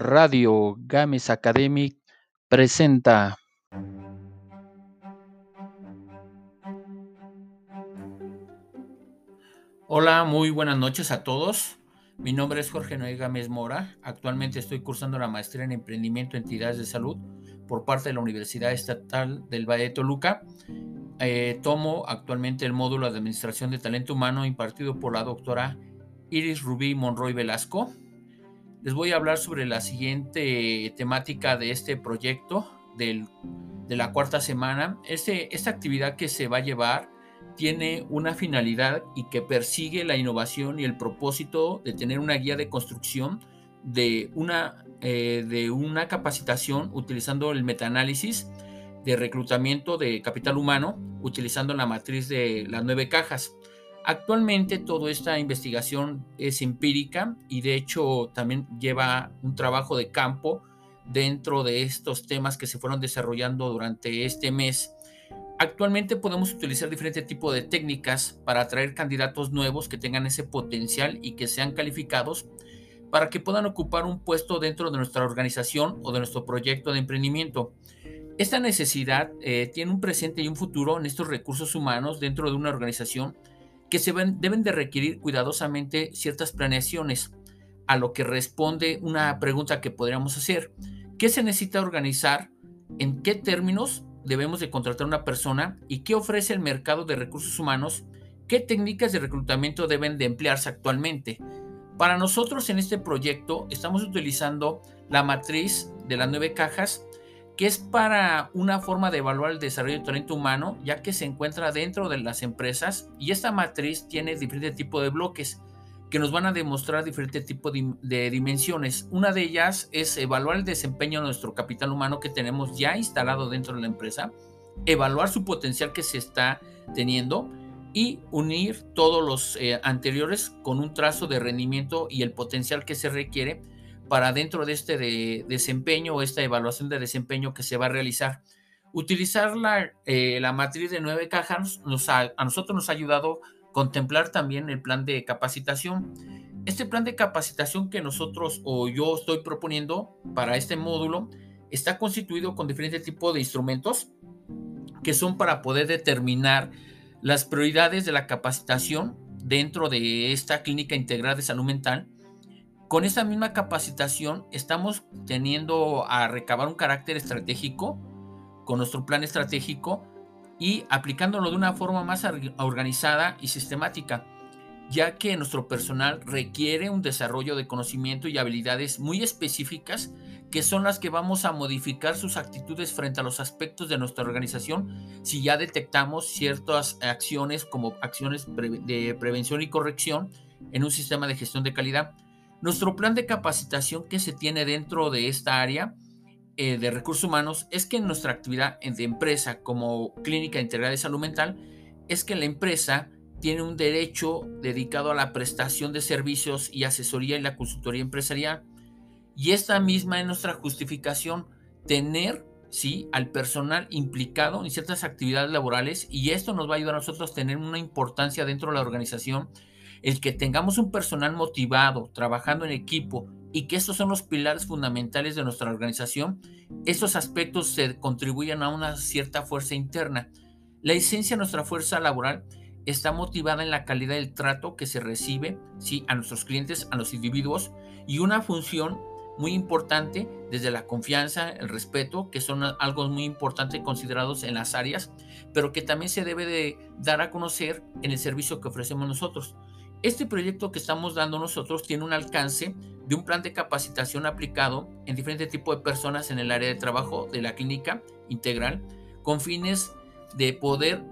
Radio Games Academic presenta. Hola, muy buenas noches a todos. Mi nombre es Jorge Noé Gámez Mora. Actualmente estoy cursando la maestría en emprendimiento en entidades de salud por parte de la Universidad Estatal del Valle de Toluca. Eh, tomo actualmente el módulo de Administración de Talento Humano impartido por la doctora Iris Rubí Monroy Velasco. Les voy a hablar sobre la siguiente temática de este proyecto de la cuarta semana. Este, esta actividad que se va a llevar tiene una finalidad y que persigue la innovación y el propósito de tener una guía de construcción de una, eh, de una capacitación utilizando el metaanálisis de reclutamiento de capital humano, utilizando la matriz de las nueve cajas. Actualmente toda esta investigación es empírica y de hecho también lleva un trabajo de campo dentro de estos temas que se fueron desarrollando durante este mes Actualmente podemos utilizar diferentes tipos de técnicas para atraer candidatos nuevos que tengan ese potencial y que sean calificados para que puedan ocupar un puesto dentro de nuestra organización o de nuestro proyecto de emprendimiento. Esta necesidad eh, tiene un presente y un futuro en estos recursos humanos dentro de una organización que se deben de requerir cuidadosamente ciertas planeaciones, a lo que responde una pregunta que podríamos hacer. ¿Qué se necesita organizar? ¿En qué términos? debemos de contratar una persona y qué ofrece el mercado de recursos humanos, qué técnicas de reclutamiento deben de emplearse actualmente. Para nosotros en este proyecto estamos utilizando la matriz de las nueve cajas, que es para una forma de evaluar el desarrollo del talento humano, ya que se encuentra dentro de las empresas y esta matriz tiene diferentes tipos de bloques que nos van a demostrar diferentes tipos de, dimensiones. Una de ellas es evaluar el desempeño de nuestro capital humano que tenemos ya instalado dentro de la empresa, evaluar su potencial que se está teniendo y unir todos los eh, anteriores con un trazo de rendimiento y el potencial que se requiere para dentro de este de desempeño o esta evaluación de desempeño que se va a realizar. Utilizar la, eh, la matriz de nueve cajas nos a nosotros nos ha ayudado contemplar también el plan de capacitación. Este plan de capacitación que nosotros o yo estoy proponiendo para este módulo está constituido con diferentes tipos de instrumentos que son para poder determinar las prioridades de la capacitación dentro de esta clínica integral de salud mental. Con esta misma capacitación estamos teniendo a recabar un carácter estratégico con nuestro plan estratégico y aplicándolo de una forma más organizada y sistemática, ya que nuestro personal requiere un desarrollo de conocimiento y habilidades muy específicas que son las que vamos a modificar sus actitudes frente a los aspectos de nuestra organización si ya detectamos ciertas acciones como acciones de prevención y corrección en un sistema de gestión de calidad. Nuestro plan de capacitación que se tiene dentro de esta área eh, de recursos humanos es que nuestra actividad de empresa como clínica integral de salud mental es que la empresa tiene un derecho dedicado a la prestación de servicios y asesoría y la consultoría empresarial. Y esta misma es nuestra justificación, tener ¿sí? al personal implicado en ciertas actividades laborales y esto nos va a ayudar a nosotros a tener una importancia dentro de la organización. El que tengamos un personal motivado, trabajando en equipo y que estos son los pilares fundamentales de nuestra organización, estos aspectos se contribuyen a una cierta fuerza interna. La esencia de nuestra fuerza laboral está motivada en la calidad del trato que se recibe ¿sí? a nuestros clientes, a los individuos, y una función muy importante desde la confianza, el respeto, que son algo muy importante considerados en las áreas, pero que también se debe de dar a conocer en el servicio que ofrecemos nosotros. Este proyecto que estamos dando nosotros tiene un alcance de un plan de capacitación aplicado en diferentes tipos de personas en el área de trabajo de la clínica integral con fines de poder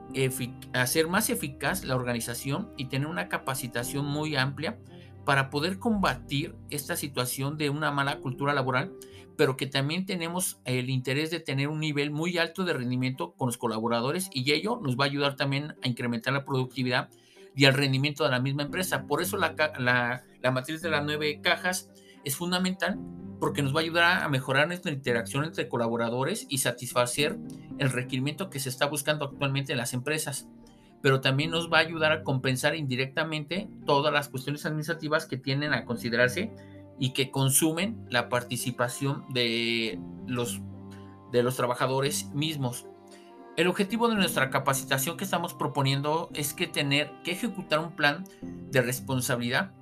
hacer más eficaz la organización y tener una capacitación muy amplia para poder combatir esta situación de una mala cultura laboral, pero que también tenemos el interés de tener un nivel muy alto de rendimiento con los colaboradores y ello nos va a ayudar también a incrementar la productividad y el rendimiento de la misma empresa. Por eso la, la, matriz de las nueve cajas es fundamental porque nos va a ayudar a mejorar nuestra interacción entre colaboradores y satisfacer el requerimiento que se está buscando actualmente en las empresas. Pero también nos va a ayudar a compensar indirectamente todas las cuestiones administrativas que tienen a considerarse y que consumen la participación de los, de los trabajadores mismos. El objetivo de nuestra capacitación que estamos proponiendo es que tener que ejecutar un plan de responsabilidad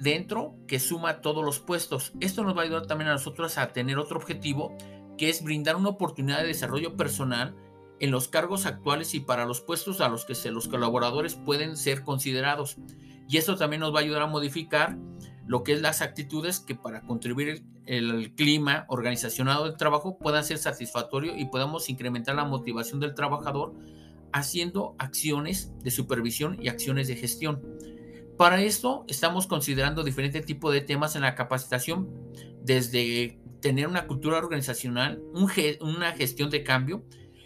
dentro que suma todos los puestos. Esto nos va a ayudar también a nosotros a tener otro objetivo, que es brindar una oportunidad de desarrollo personal en los cargos actuales y para los puestos a los que los colaboradores pueden ser considerados. Y esto también nos va a ayudar a modificar lo que es las actitudes que para contribuir el, clima organizacionado del trabajo pueda ser satisfactorio y podamos incrementar la motivación del trabajador haciendo acciones de supervisión y acciones de gestión. Para esto estamos considerando diferentes tipos de temas en la capacitación, desde tener una cultura organizacional, una gestión de cambio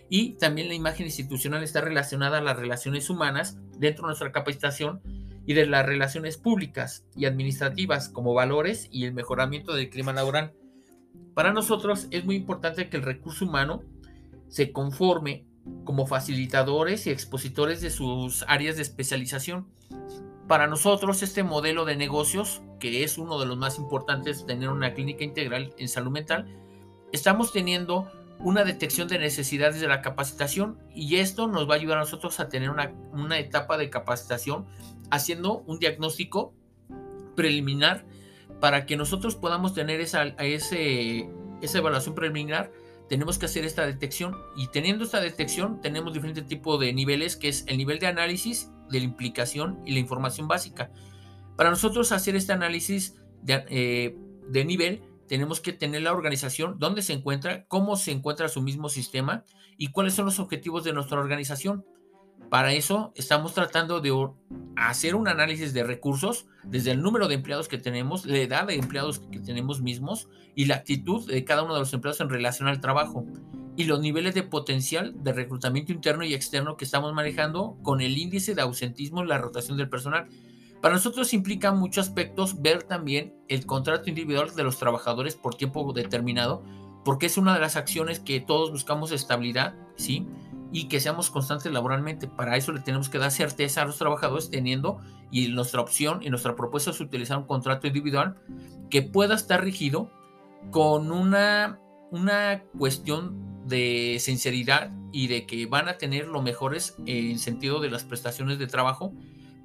y también la imagen institucional está relacionada a las relaciones humanas dentro de nuestra capacitación y de las relaciones públicas y administrativas como valores y el mejoramiento del clima laboral. Para nosotros es muy importante que el recurso humano se conforme como facilitadores y expositores de sus áreas de especialización para nosotros este modelo de negocios, que es uno de los más importantes, tener una clínica integral en salud mental, estamos teniendo una detección de necesidades de la capacitación y esto nos va a ayudar a nosotros a tener una, una etapa de capacitación haciendo un diagnóstico preliminar para que nosotros podamos tener esa, esa evaluación preliminar tenemos que hacer esta detección y teniendo esta detección tenemos diferentes tipos de niveles que es el nivel de análisis de la implicación y la información básica. Para nosotros hacer este análisis de, eh, de nivel tenemos que tener la organización, dónde se encuentra, cómo se encuentra su mismo sistema y cuáles son los objetivos de nuestra organización. Para eso estamos tratando de hacer un análisis de recursos desde el número de empleados que tenemos, la edad de empleados que tenemos mismos y la actitud de cada uno de los empleados en relación al trabajo y los niveles de potencial de reclutamiento interno y externo que estamos manejando con el índice de ausentismo y la rotación del personal. Para nosotros implica muchos aspectos ver también el contrato individual de los trabajadores por tiempo determinado, porque es una de las acciones que todos buscamos estabilidad, ¿sí? Y que seamos constantes laboralmente. Para eso le tenemos que dar certeza a los trabajadores teniendo y nuestra opción y nuestra propuesta es utilizar un contrato individual que pueda estar rigido con una, una cuestión de sinceridad y de que van a tener lo mejores en sentido de las prestaciones de trabajo,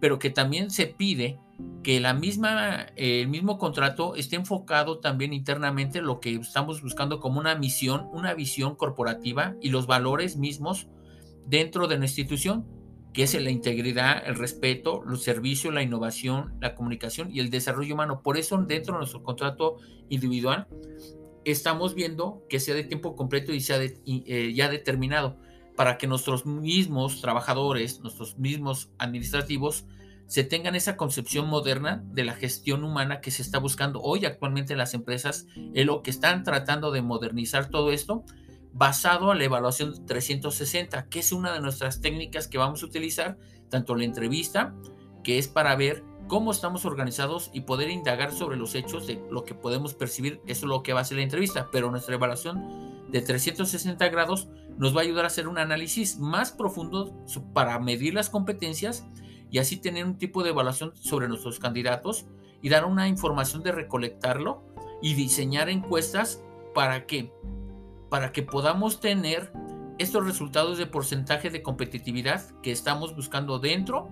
pero que también se pide que la misma, el mismo contrato esté enfocado también internamente en lo que estamos buscando como una misión, una visión corporativa y los valores mismos dentro de la institución, que es la integridad, el respeto, los servicios, la innovación, la comunicación y el desarrollo humano. Por eso dentro de nuestro contrato individual estamos viendo que sea de tiempo completo y sea eh, ya determinado para que nuestros mismos trabajadores, nuestros mismos administrativos, se tengan esa concepción moderna de la gestión humana que se está buscando hoy actualmente en las empresas, en lo que están tratando de modernizar todo esto basado en la evaluación 360, que es una de nuestras técnicas que vamos a utilizar, tanto la entrevista, que es para ver cómo estamos organizados y poder indagar sobre los hechos de lo que podemos percibir, eso es lo que va a ser la entrevista, pero nuestra evaluación de 360 grados nos va a ayudar a hacer un análisis más profundo para medir las competencias y así tener un tipo de evaluación sobre nuestros candidatos y dar una información de recolectarlo y diseñar encuestas para que para que podamos tener estos resultados de porcentaje de competitividad que estamos buscando dentro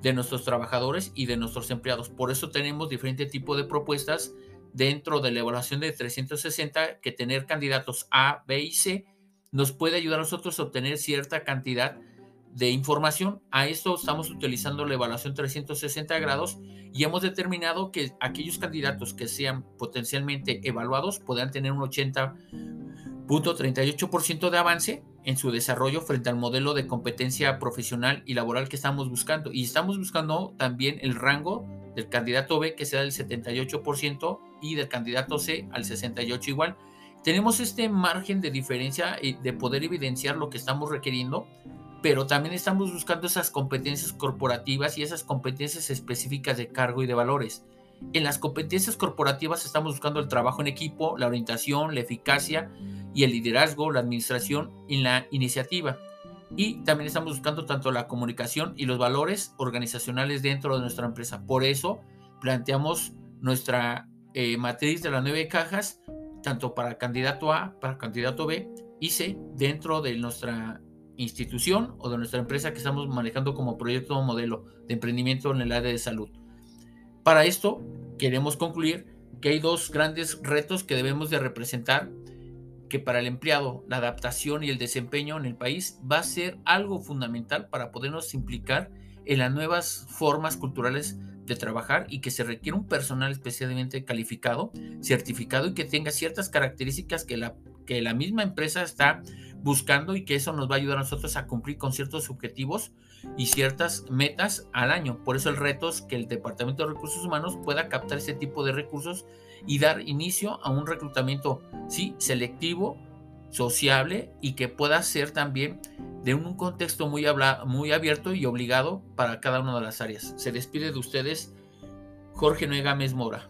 de nuestros trabajadores y de nuestros empleados. Por eso tenemos diferentes tipos de propuestas dentro de la evaluación de 360 que tener candidatos A, B y C nos puede ayudar a nosotros a obtener cierta cantidad de información. A esto estamos utilizando la evaluación 360 grados y hemos determinado que aquellos candidatos que sean potencialmente evaluados puedan tener un 80 38% de avance en su desarrollo frente al modelo de competencia profesional y laboral que estamos buscando. Y estamos buscando también el rango del candidato B que sea del 78% y del candidato C al 68% igual. Tenemos este margen de diferencia y de poder evidenciar lo que estamos requiriendo, pero también estamos buscando esas competencias corporativas y esas competencias específicas de cargo y de valores. En las competencias corporativas estamos buscando el trabajo en equipo, la orientación, la eficacia, y el liderazgo, la administración y la iniciativa. Y también estamos buscando tanto la comunicación y los valores organizacionales dentro de nuestra empresa. Por eso planteamos nuestra eh, matriz de las nueve cajas, tanto para candidato A, para candidato B y C, dentro de nuestra institución o de nuestra empresa que estamos manejando como proyecto o modelo de emprendimiento en el área de salud. Para esto, queremos concluir que hay dos grandes retos que debemos de representar que para el empleado la adaptación y el desempeño en el país va a ser algo fundamental para podernos implicar en las nuevas formas culturales de trabajar y que se requiere un personal especialmente calificado, certificado y que tenga ciertas características que la, que la misma empresa está buscando y que eso nos va a ayudar a nosotros a cumplir con ciertos objetivos y ciertas metas al año. Por eso el reto es que el Departamento de Recursos Humanos pueda captar ese tipo de recursos y dar inicio a un reclutamiento, sí, selectivo, sociable y que pueda ser también de un contexto muy, muy abierto y obligado para cada una de las áreas. Se despide de ustedes Jorge Noé Gámez Mora.